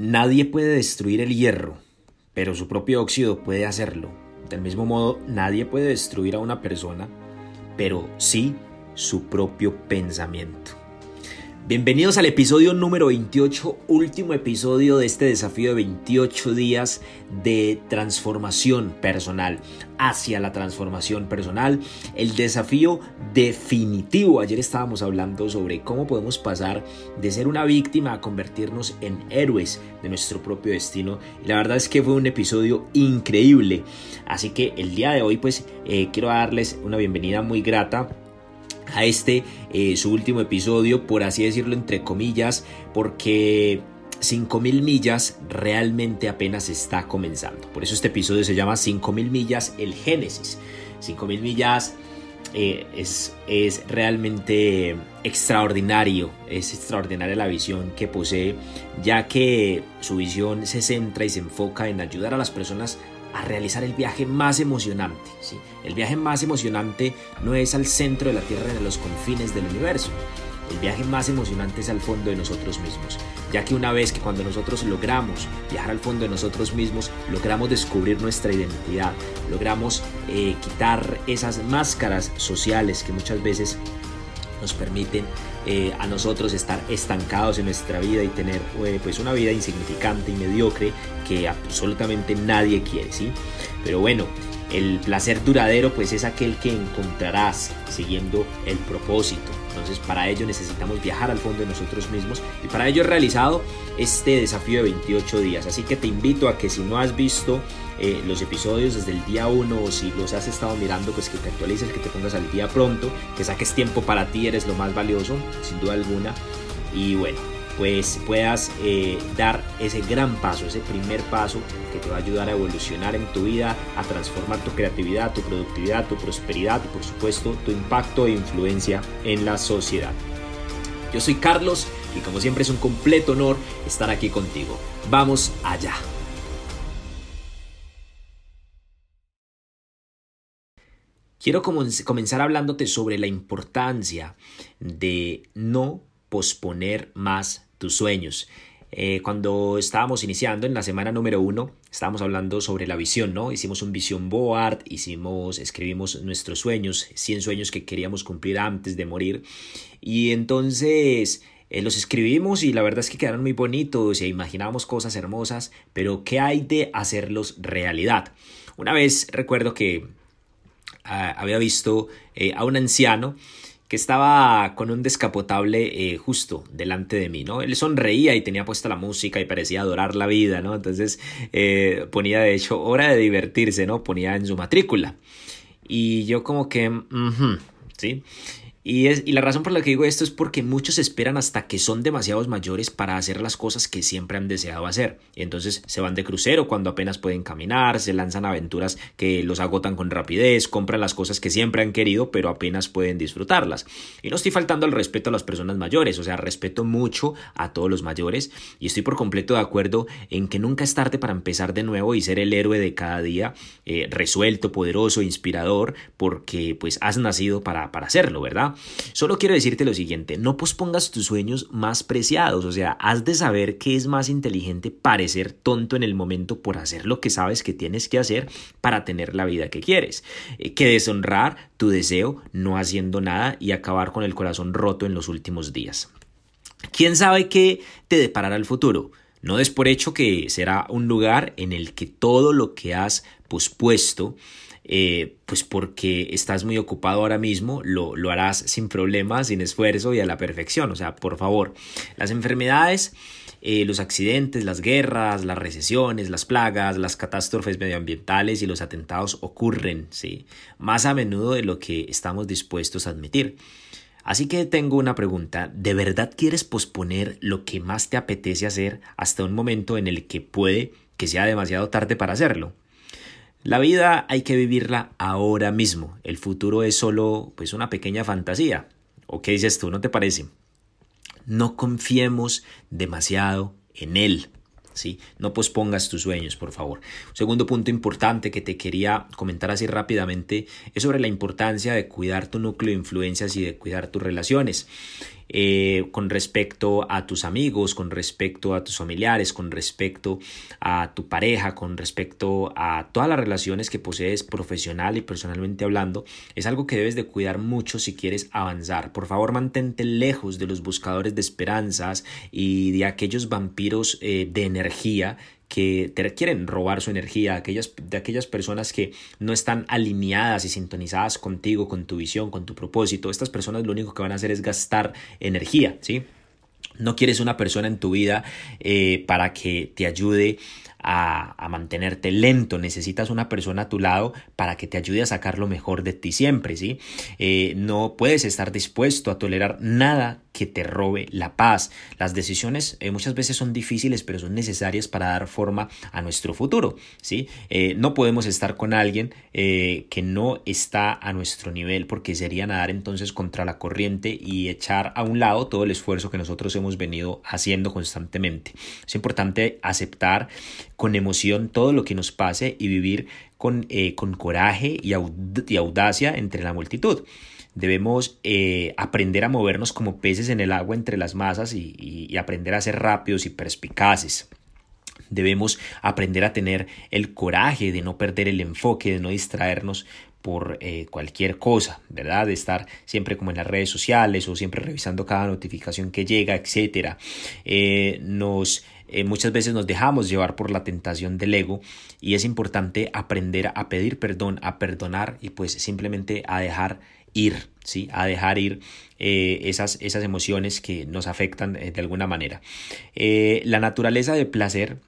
Nadie puede destruir el hierro, pero su propio óxido puede hacerlo. Del mismo modo, nadie puede destruir a una persona, pero sí su propio pensamiento. Bienvenidos al episodio número 28, último episodio de este desafío de 28 días de transformación personal hacia la transformación personal. El desafío definitivo. Ayer estábamos hablando sobre cómo podemos pasar de ser una víctima a convertirnos en héroes de nuestro propio destino. Y la verdad es que fue un episodio increíble. Así que el día de hoy pues eh, quiero darles una bienvenida muy grata a este eh, su último episodio, por así decirlo entre comillas, porque 5000 millas realmente apenas está comenzando. Por eso este episodio se llama 5000 millas el Génesis. 5000 millas eh, es, es realmente extraordinario, es extraordinaria la visión que posee, ya que su visión se centra y se enfoca en ayudar a las personas a realizar el viaje más emocionante. ¿sí? El viaje más emocionante no es al centro de la Tierra ni a los confines del universo. El viaje más emocionante es al fondo de nosotros mismos, ya que una vez que cuando nosotros logramos viajar al fondo de nosotros mismos, logramos descubrir nuestra identidad, logramos eh, quitar esas máscaras sociales que muchas veces nos permiten eh, a nosotros estar estancados en nuestra vida y tener eh, pues una vida insignificante y mediocre que absolutamente nadie quiere, ¿sí? Pero bueno, el placer duradero pues es aquel que encontrarás siguiendo el propósito. Entonces para ello necesitamos viajar al fondo de nosotros mismos y para ello he realizado este desafío de 28 días. Así que te invito a que si no has visto eh, los episodios desde el día 1 o si los has estado mirando pues que te actualices, que te pongas al día pronto, que saques tiempo para ti, eres lo más valioso sin duda alguna. Y bueno, pues puedas eh, dar ese gran paso, ese primer paso que te va a ayudar a evolucionar en tu vida, a transformar tu creatividad, tu productividad, tu prosperidad y por supuesto tu impacto e influencia en la sociedad. Yo soy Carlos y como siempre es un completo honor estar aquí contigo. Vamos allá. Quiero comenzar hablándote sobre la importancia de no posponer más tus sueños. Eh, cuando estábamos iniciando en la semana número uno, estábamos hablando sobre la visión, ¿no? Hicimos un visión board, hicimos, escribimos nuestros sueños, 100 sueños que queríamos cumplir antes de morir. Y entonces eh, los escribimos y la verdad es que quedaron muy bonitos e imaginábamos cosas hermosas, pero ¿qué hay de hacerlos realidad? Una vez recuerdo que ah, había visto eh, a un anciano que estaba con un descapotable eh, justo delante de mí, ¿no? Él sonreía y tenía puesta la música y parecía adorar la vida, ¿no? Entonces eh, ponía, de hecho, hora de divertirse, ¿no? Ponía en su matrícula. Y yo como que, ¿sí? Y, es, y la razón por la que digo esto es porque muchos esperan hasta que son demasiados mayores para hacer las cosas que siempre han deseado hacer. Entonces se van de crucero cuando apenas pueden caminar, se lanzan aventuras que los agotan con rapidez, compran las cosas que siempre han querido pero apenas pueden disfrutarlas. Y no estoy faltando al respeto a las personas mayores, o sea, respeto mucho a todos los mayores y estoy por completo de acuerdo en que nunca es tarde para empezar de nuevo y ser el héroe de cada día, eh, resuelto, poderoso, inspirador, porque pues has nacido para, para hacerlo, ¿verdad? Solo quiero decirte lo siguiente, no pospongas tus sueños más preciados, o sea, has de saber que es más inteligente parecer tonto en el momento por hacer lo que sabes que tienes que hacer para tener la vida que quieres, eh, que deshonrar tu deseo no haciendo nada y acabar con el corazón roto en los últimos días. ¿Quién sabe qué te deparará el futuro? No des por hecho que será un lugar en el que todo lo que has pospuesto eh, pues porque estás muy ocupado ahora mismo, lo, lo harás sin problemas, sin esfuerzo y a la perfección. O sea, por favor, las enfermedades, eh, los accidentes, las guerras, las recesiones, las plagas, las catástrofes medioambientales y los atentados ocurren, ¿sí? Más a menudo de lo que estamos dispuestos a admitir. Así que tengo una pregunta, ¿de verdad quieres posponer lo que más te apetece hacer hasta un momento en el que puede que sea demasiado tarde para hacerlo? La vida hay que vivirla ahora mismo. El futuro es solo pues una pequeña fantasía. ¿O qué dices tú? ¿No te parece? No confiemos demasiado en él. ¿sí? No pospongas tus sueños, por favor. Un segundo punto importante que te quería comentar así rápidamente es sobre la importancia de cuidar tu núcleo de influencias y de cuidar tus relaciones. Eh, con respecto a tus amigos, con respecto a tus familiares, con respecto a tu pareja, con respecto a todas las relaciones que posees profesional y personalmente hablando, es algo que debes de cuidar mucho si quieres avanzar. Por favor, mantente lejos de los buscadores de esperanzas y de aquellos vampiros eh, de energía que te quieren robar su energía, aquellas, de aquellas personas que no están alineadas y sintonizadas contigo, con tu visión, con tu propósito. Estas personas lo único que van a hacer es gastar energía, ¿sí? No quieres una persona en tu vida eh, para que te ayude a, mantenerte lento, necesitas una persona a tu lado para que te ayude a sacar lo mejor de ti siempre, ¿sí? Eh, no puedes estar dispuesto a tolerar nada que te robe la paz. Las decisiones eh, muchas veces son difíciles, pero son necesarias para dar forma a nuestro futuro, ¿sí? Eh, no podemos estar con alguien que no está a nuestro nivel porque sería nadar entonces contra la corriente y echar a un lado todo el esfuerzo que nosotros hemos venido haciendo constantemente. Es importante aceptar con emoción todo lo que nos pase y vivir con, eh, con coraje y, audacia entre la multitud. Debemos eh, aprender a movernos como peces en el agua entre las masas y, aprender a ser rápidos y perspicaces. Debemos aprender a tener el coraje de no perder el enfoque, de no distraernos por eh, cualquier cosa, ¿verdad? De estar siempre como en las redes sociales o siempre revisando cada notificación que llega, etcétera. nos eh, muchas veces nos dejamos llevar por la tentación del ego y es importante aprender a pedir perdón, a perdonar y pues simplemente a dejar ir, ¿sí? A dejar ir eh, esas, esas emociones que nos afectan eh, de alguna manera. la naturaleza de placer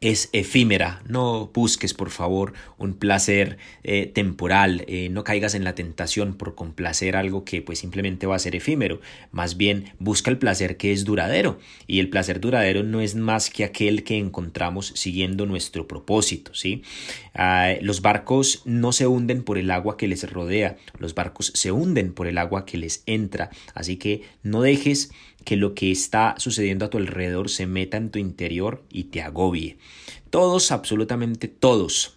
es efímera. No busques, por favor, un placer eh, temporal. Eh, no caigas en la tentación por complacer algo que pues simplemente va a ser efímero. Más bien, busca el placer que es duradero. Y el placer duradero no es más que aquel que encontramos siguiendo nuestro propósito. ¿sí? Ah, los barcos no se hunden por el agua que les rodea. Los barcos se hunden por el agua que les entra. Así que no dejes que lo que está sucediendo a tu alrededor se meta en tu interior y te agobie. Todos, absolutamente todos,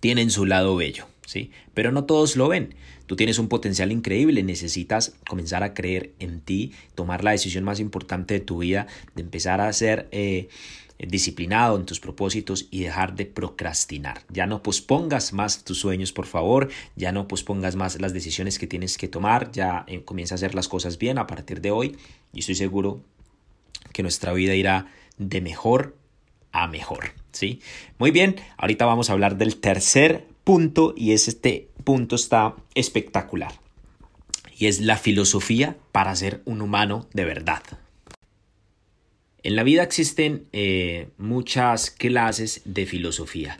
tienen su lado bello, ¿sí? Pero no todos lo ven. Tú tienes un potencial increíble, necesitas comenzar a creer en ti, tomar la decisión más importante de tu vida, de empezar a ser eh, disciplinado en tus propósitos y dejar de procrastinar. Ya no pospongas más tus sueños, por favor, ya no pospongas más las decisiones que tienes que tomar, ya eh, comienza a hacer las cosas bien a partir de hoy y estoy seguro que nuestra vida irá de mejor a mejor, ¿sí? Muy bien, ahorita vamos a hablar del tercer punto y es este punto está espectacular y es la filosofía para ser un humano de verdad. En la vida existen eh, muchas clases de filosofía,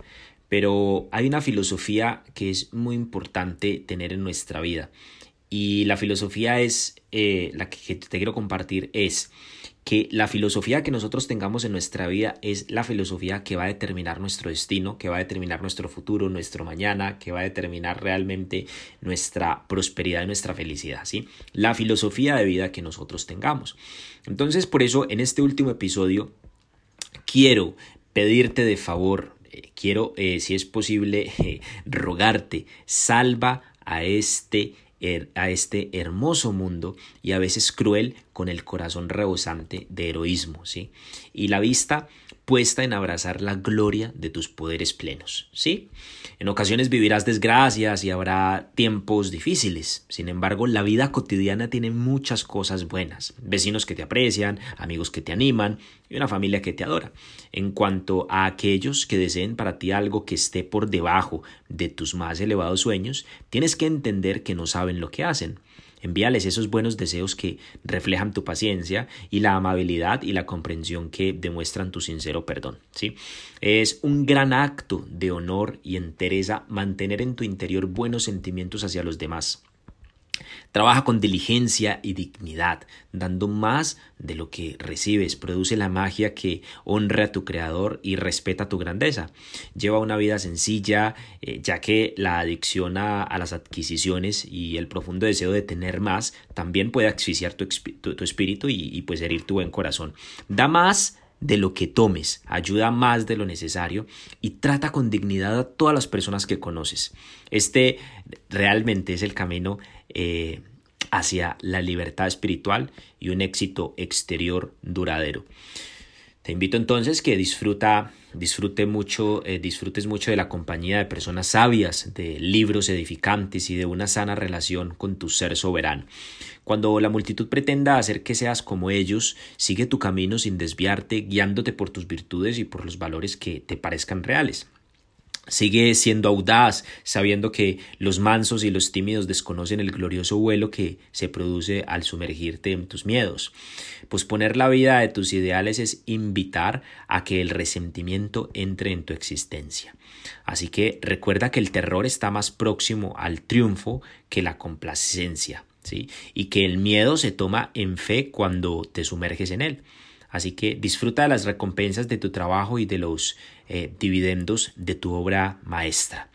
pero hay una filosofía que es muy importante tener en nuestra vida. Y la filosofía es, eh, la que te quiero compartir es que la filosofía que nosotros tengamos en nuestra vida es la filosofía que va a determinar nuestro destino, que va a determinar nuestro futuro, nuestro mañana, que va a determinar realmente nuestra prosperidad y nuestra felicidad, ¿sí? La filosofía de vida que nosotros tengamos. Entonces, por eso, en este último episodio, quiero pedirte de favor, eh, quiero, eh, si es posible, rogarte, salva a este a este hermoso mundo y a veces cruel con el corazón rebosante de heroísmo, ¿sí? Y la vista puesta en abrazar la gloria de tus poderes plenos, ¿sí? En ocasiones vivirás desgracias y habrá tiempos difíciles. Sin embargo, la vida cotidiana tiene muchas cosas buenas. Vecinos que te aprecian, amigos que te animan y una familia que te adora. En cuanto a aquellos que deseen para ti algo que esté por debajo de tus más elevados sueños, tienes que entender que no saben lo que hacen. Envíales esos buenos deseos que reflejan tu paciencia y la amabilidad y la comprensión que demuestran tu sincero perdón. ¿sí? Es un gran acto de honor y entereza mantener en tu interior buenos sentimientos hacia los demás. Trabaja con diligencia y dignidad, dando más de lo que recibes. Produce la magia que honra a tu creador y respeta tu grandeza. Lleva una vida sencilla, eh, ya que la adicción a, las adquisiciones y el profundo deseo de tener más también puede asfixiar tu, espíritu y, y pues herir tu buen corazón. Da más de lo que tomes, ayuda más de lo necesario y trata con dignidad a todas las personas que conoces. Este realmente es el camino eh, hacia la libertad espiritual y un éxito exterior duradero. Te invito entonces que disfruta, disfrute mucho, eh, disfrutes mucho de la compañía de personas sabias, de libros edificantes y de una sana relación con tu ser soberano. Cuando la multitud pretenda hacer que seas como ellos, sigue tu camino sin desviarte, guiándote por tus virtudes y por los valores que te parezcan reales. Sigue siendo audaz, sabiendo que los mansos y los tímidos desconocen el glorioso vuelo que se produce al sumergirte en tus miedos. Posponer la vida de tus ideales es invitar a que el resentimiento entre en tu existencia. Así que recuerda que el terror está más próximo al triunfo que la complacencia, ¿sí? Y que el miedo se toma en fe cuando te sumerges en él. Así que disfruta de las recompensas de tu trabajo y de los eh, dividendos de tu obra maestra.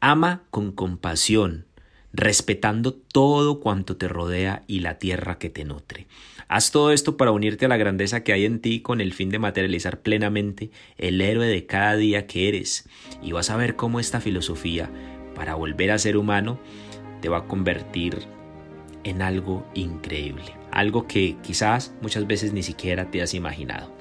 Ama con compasión, respetando todo cuanto te rodea y la tierra que te nutre. Haz todo esto para unirte a la grandeza que hay en ti con el fin de materializar plenamente el héroe de cada día que eres. Y vas a ver cómo esta filosofía, para volver a ser humano, te va a convertir en algo increíble, algo que quizás muchas veces ni siquiera te has imaginado.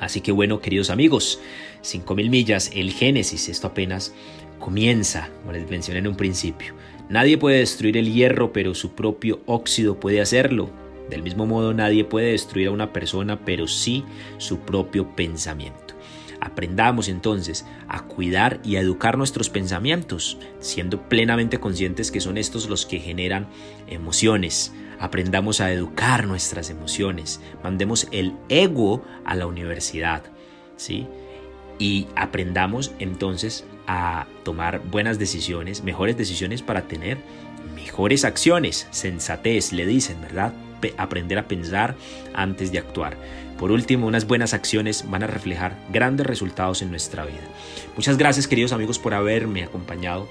Así que bueno, queridos amigos, 5000 millas, el Génesis, esto apenas comienza, como les mencioné en un principio. Nadie puede destruir el hierro, pero su propio óxido puede hacerlo. Del mismo modo, nadie puede destruir a una persona, pero sí su propio pensamiento. Aprendamos entonces a cuidar y a educar nuestros pensamientos, siendo plenamente conscientes que son estos los que generan emociones. Aprendamos a educar nuestras emociones, mandemos el ego a la universidad, ¿sí? Y aprendamos entonces a tomar buenas decisiones, mejores decisiones para tener mejores acciones, sensatez, le dicen, ¿verdad? aprender a pensar antes de actuar. Por último, unas buenas acciones van a reflejar grandes resultados en nuestra vida. Muchas gracias queridos amigos por haberme acompañado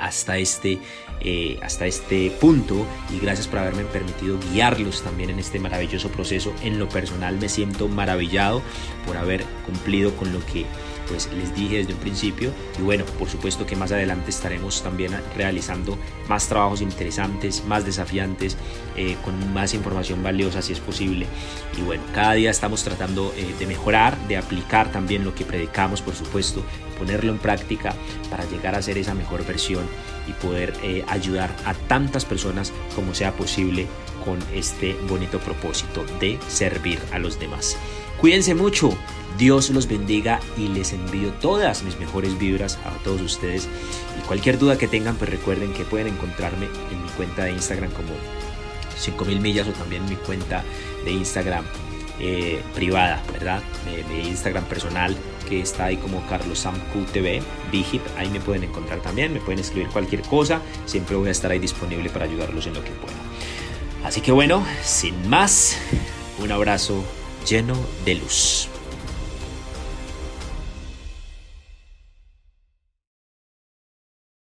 hasta este, eh, hasta este punto y gracias por haberme permitido guiarlos también en este maravilloso proceso. En lo personal me siento maravillado por haber cumplido con lo que pues les dije desde un principio y bueno por supuesto que más adelante estaremos también realizando más trabajos interesantes más desafiantes eh, con más información valiosa si es posible. Y bueno cada día estamos tratando eh, de mejorar de aplicar también lo que predicamos por supuesto ponerlo en práctica para llegar a ser esa mejor versión y poder eh, ayudar a tantas personas como sea posible con este bonito propósito de servir a los demás. Cuídense mucho Dios los bendiga y les envío todas mis mejores vibras a todos ustedes. Y cualquier duda que tengan, pues recuerden que pueden encontrarme en mi cuenta de Instagram como 5000 millas o también mi cuenta de Instagram eh, privada, ¿verdad? Mi, Instagram personal que está ahí como Carlos TV, Vigip, ahí me pueden encontrar también, me pueden escribir cualquier cosa, siempre voy a estar ahí disponible para ayudarlos en lo que pueda. Así que bueno, sin más, un abrazo lleno de luz.